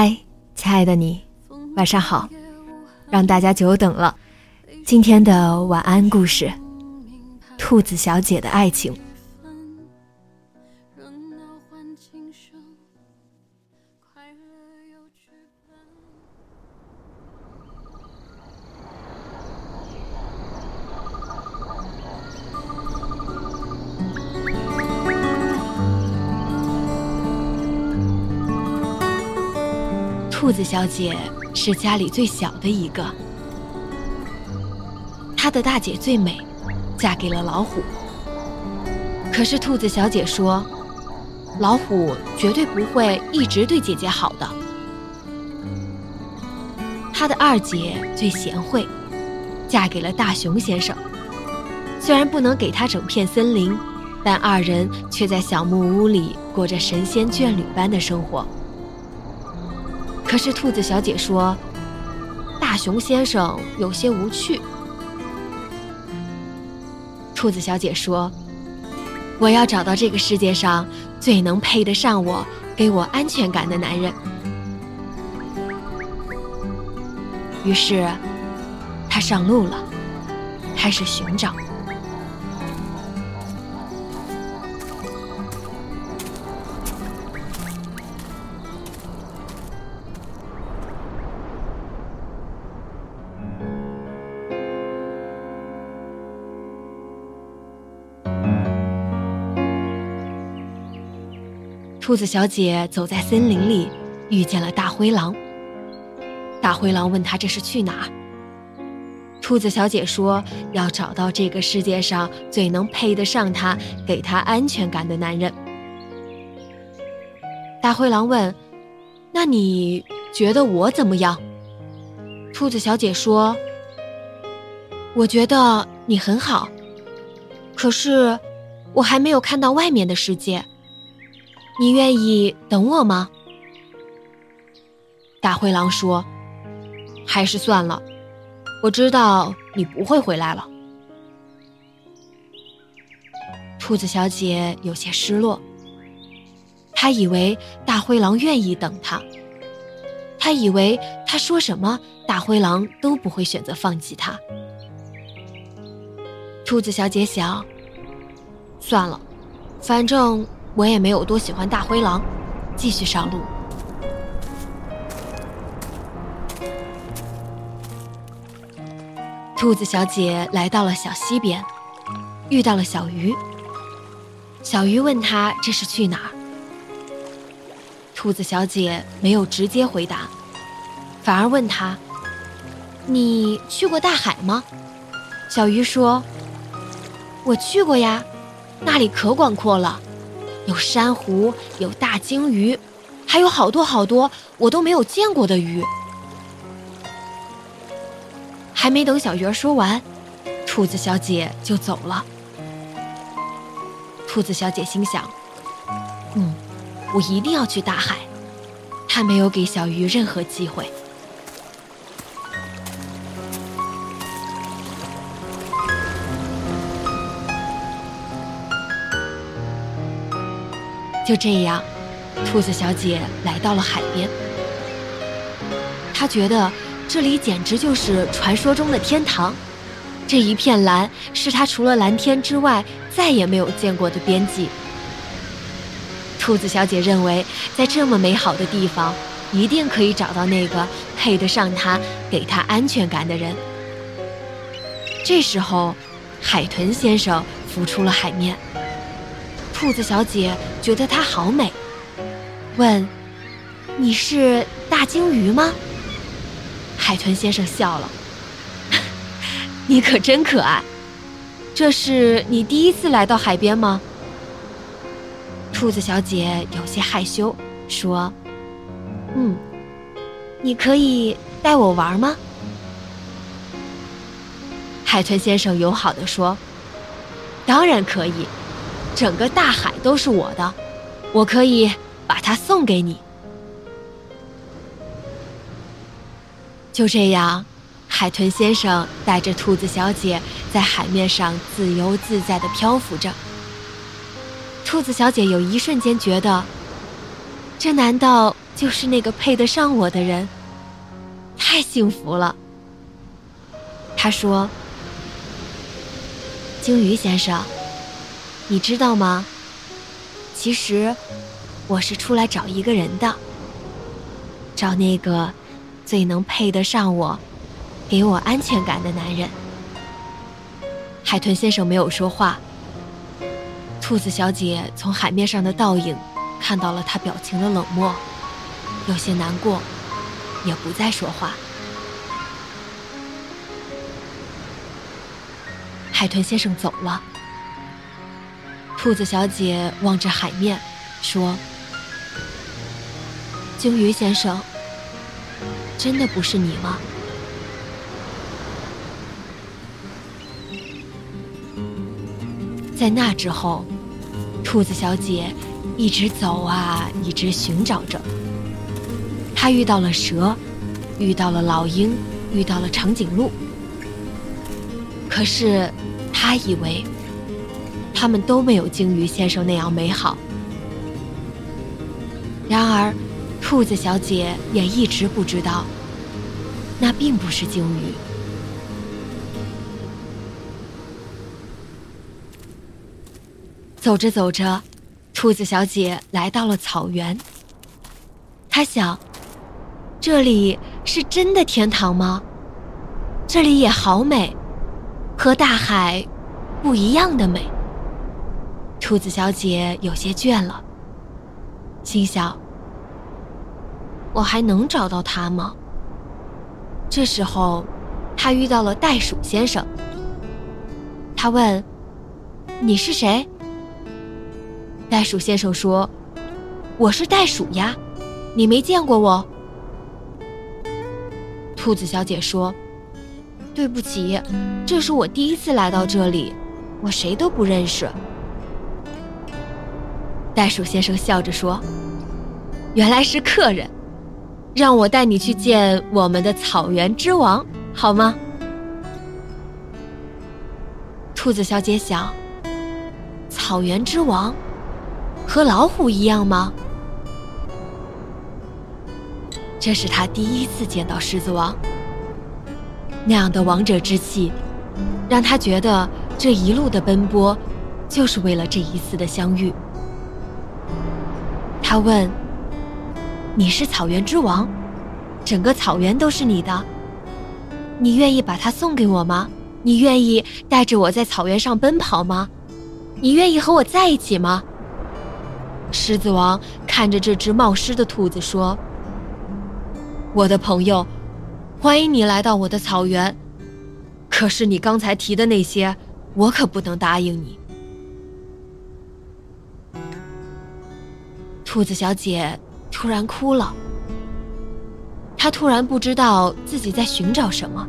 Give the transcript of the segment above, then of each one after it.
嗨，亲爱的你，晚上好，让大家久等了。今天的晚安故事，《兔子小姐的爱情》。兔子小姐是家里最小的一个，她的大姐最美，嫁给了老虎。可是兔子小姐说，老虎绝对不会一直对姐姐好的。她的二姐最贤惠，嫁给了大熊先生。虽然不能给他整片森林，但二人却在小木屋里过着神仙眷侣般的生活。可是兔子小姐说：“大熊先生有些无趣。”兔子小姐说：“我要找到这个世界上最能配得上我、给我安全感的男人。”于是，她上路了，开始寻找。兔子小姐走在森林里，遇见了大灰狼。大灰狼问她这是去哪？兔子小姐说要找到这个世界上最能配得上她、给她安全感的男人。大灰狼问：“那你觉得我怎么样？”兔子小姐说：“我觉得你很好，可是我还没有看到外面的世界。”你愿意等我吗？大灰狼说：“还是算了，我知道你不会回来了。”兔子小姐有些失落，她以为大灰狼愿意等她，她以为她说什么，大灰狼都不会选择放弃她。兔子小姐想：算了，反正……我也没有多喜欢大灰狼，继续上路。兔子小姐来到了小溪边，遇到了小鱼。小鱼问她这是去哪儿？兔子小姐没有直接回答，反而问她：“你去过大海吗？”小鱼说：“我去过呀，那里可广阔了。”有珊瑚，有大鲸鱼，还有好多好多我都没有见过的鱼。还没等小鱼儿说完，兔子小姐就走了。兔子小姐心想：“嗯，我一定要去大海。”她没有给小鱼任何机会。就这样，兔子小姐来到了海边。她觉得这里简直就是传说中的天堂，这一片蓝是他除了蓝天之外再也没有见过的边际。兔子小姐认为，在这么美好的地方，一定可以找到那个配得上她、给她安全感的人。这时候，海豚先生浮出了海面。兔子小姐觉得它好美，问：“你是大鲸鱼吗？”海豚先生笑了：“你可真可爱。这是你第一次来到海边吗？”兔子小姐有些害羞，说：“嗯，你可以带我玩吗？”海豚先生友好的说：“当然可以，整个大海都是我的，我可以把它送给你。”就这样，海豚先生带着兔子小姐在海面上自由自在的漂浮着。兔子小姐有一瞬间觉得，这难道就是那个配得上我的人？太幸福了。她说：“鲸鱼先生，你知道吗？其实我是出来找一个人的，找那个最能配得上我、给我安全感的男人。”海豚先生没有说话。兔子小姐从海面上的倒影看到了他表情的冷漠，有些难过，也不再说话。海豚先生走了，兔子小姐望着海面，说：“鲸鱼先生，真的不是你吗？”在那之后。兔子小姐一直走啊，一直寻找着。她遇到了蛇，遇到了老鹰，遇到了长颈鹿。可是，她以为他们都没有鲸鱼先生那样美好。然而，兔子小姐也一直不知道，那并不是鲸鱼。走着走着，兔子小姐来到了草原。她想，这里是真的天堂吗？这里也好美，和大海不一样的美。兔子小姐有些倦了，心想：我还能找到他吗？这时候，她遇到了袋鼠先生。他问：“你是谁？”袋鼠先生说：“我是袋鼠呀，你没见过我。”兔子小姐说：“对不起，这是我第一次来到这里，我谁都不认识。”袋鼠先生笑着说：“原来是客人，让我带你去见我们的草原之王，好吗？”兔子小姐想：“草原之王。”和老虎一样吗？这是他第一次见到狮子王，那样的王者之气，让他觉得这一路的奔波，就是为了这一次的相遇。他问：“你是草原之王，整个草原都是你的，你愿意把它送给我吗？你愿意带着我在草原上奔跑吗？你愿意和我在一起吗？”狮子王看着这只冒失的兔子说：“我的朋友，欢迎你来到我的草原。可是你刚才提的那些，我可不能答应你。”兔子小姐突然哭了。她突然不知道自己在寻找什么，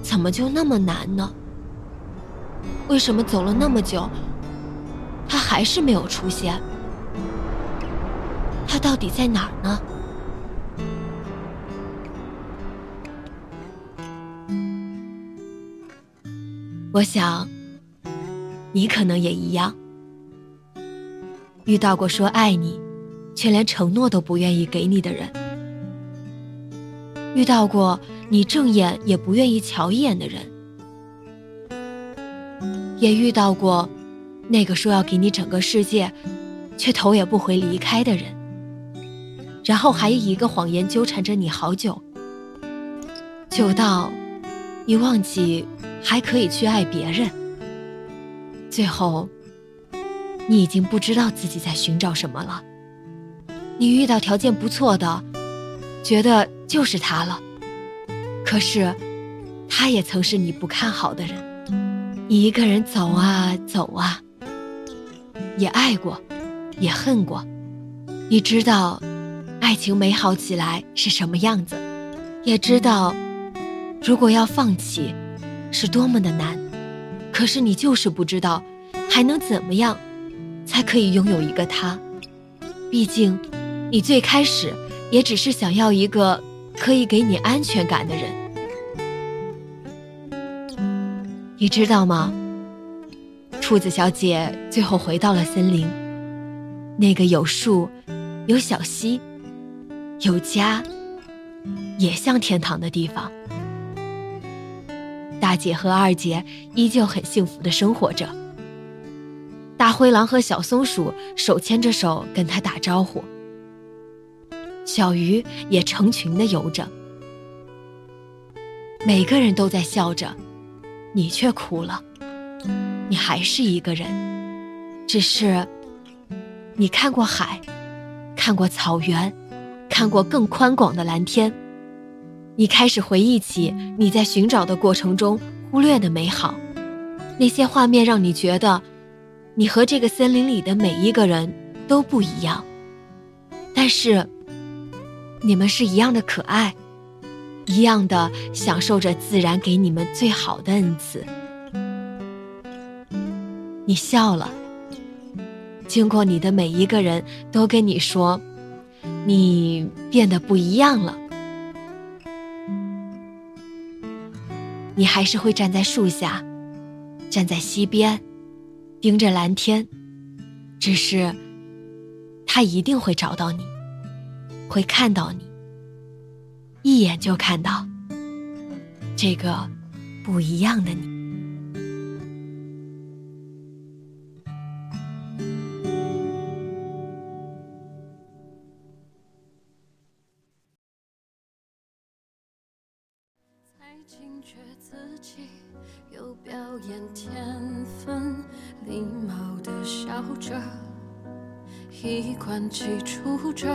怎么就那么难呢？为什么走了那么久？他还是没有出现，他到底在哪儿呢？我想，你可能也一样，遇到过说爱你，却连承诺都不愿意给你的人。遇到过你正眼也不愿意瞧一眼的人，也遇到过那个说要给你整个世界，却头也不回离开的人，然后还以一个谎言纠缠着你好久，久到你忘记还可以去爱别人，最后你已经不知道自己在寻找什么了。你遇到条件不错的，觉得就是他了，可是，他也曾是你不看好的人。你一个人走啊走啊，也爱过，也恨过。你知道，爱情美好起来是什么样子，也知道，如果要放弃，是多么的难。可是你就是不知道，还能怎么样，才可以拥有一个他。毕竟。你最开始也只是想要一个可以给你安全感的人，你知道吗？兔子小姐最后回到了森林，那个有树、有小溪、有家，也像天堂的地方。大姐和二姐依旧很幸福的生活着。灰狼和小松鼠手牵着手跟她打招呼。小鱼也成群的游着，每个人都在笑着，你却哭了。你还是一个人，只是你看过海，看过草原，看过更宽广的蓝天。你开始回忆起你在寻找的过程中忽略的美好，那些画面让你觉得，你和这个森林里的每一个人都不一样，但是。你们是一样的可爱，一样的享受着自然给你们最好的恩赐。你笑了，经过你的每一个人都跟你说，你变得不一样了。你还是会站在树下，站在溪边，盯着蓝天，只是他一定会找到你。会看到你，一眼就看到这个不一样的你。惊觉自己有表演天分，礼貌的笑着，衣冠齐出着。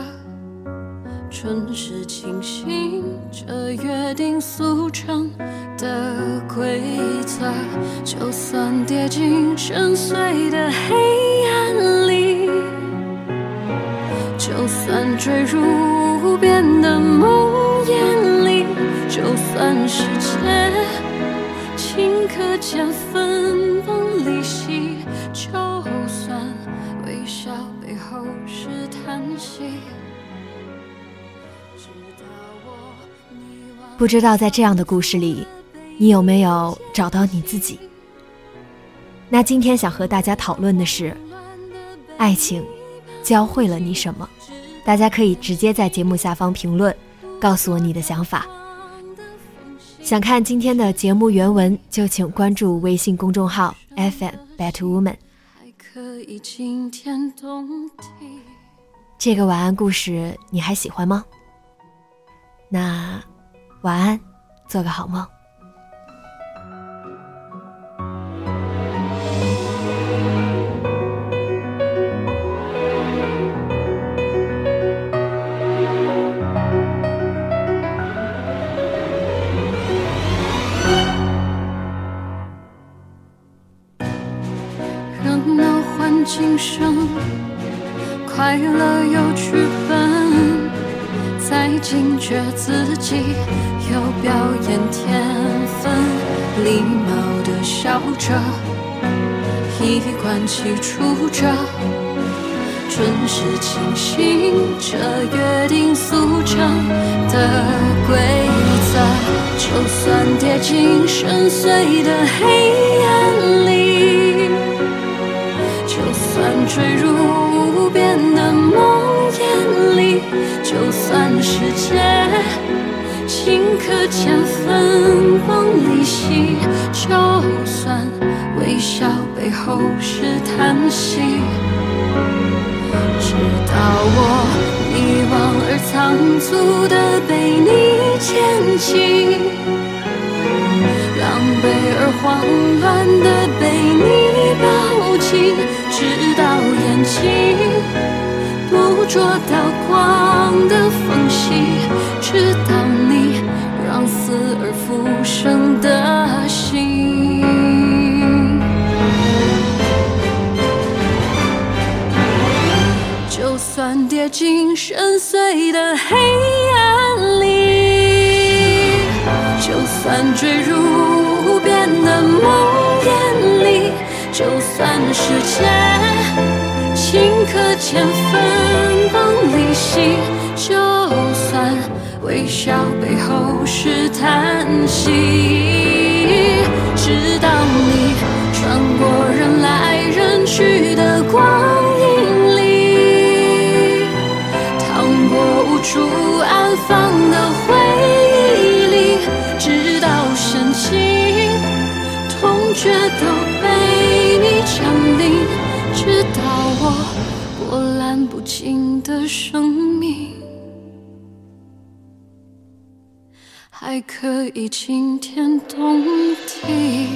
春时清醒，这约定俗成的规则，就算跌进深邃的黑暗里，就算坠入无边的梦魇里，就算世界顷刻间分崩离析，就算微笑背后是叹息。不知道在这样的故事里，你有没有找到你自己？那今天想和大家讨论的是，爱情教会了你什么？大家可以直接在节目下方评论，告诉我你的想法。想看今天的节目原文，就请关注微信公众号 FM Better Woman。这个晚安故事你还喜欢吗？那。晚安，做个好梦。生，快乐有剧本，才惊觉自己。有表演天分，礼貌的笑着，衣冠齐出着，准时清醒，着约定俗成的规则。就算跌进深邃的黑世界。顷刻间分崩离析，就算微笑背后是叹息，直到我迷惘而仓促的被你牵起，狼狈而慌乱的被你抱紧，直到眼睛。捕捉到光进深邃的黑暗里，就算坠入无边的梦魇里，就算世界。顷刻间分崩离析，就算微笑背后是叹息，直到你穿过人处安放的回忆里，直到深情痛觉都被你降临，直到我。波澜不惊的生命，还可以惊天动地。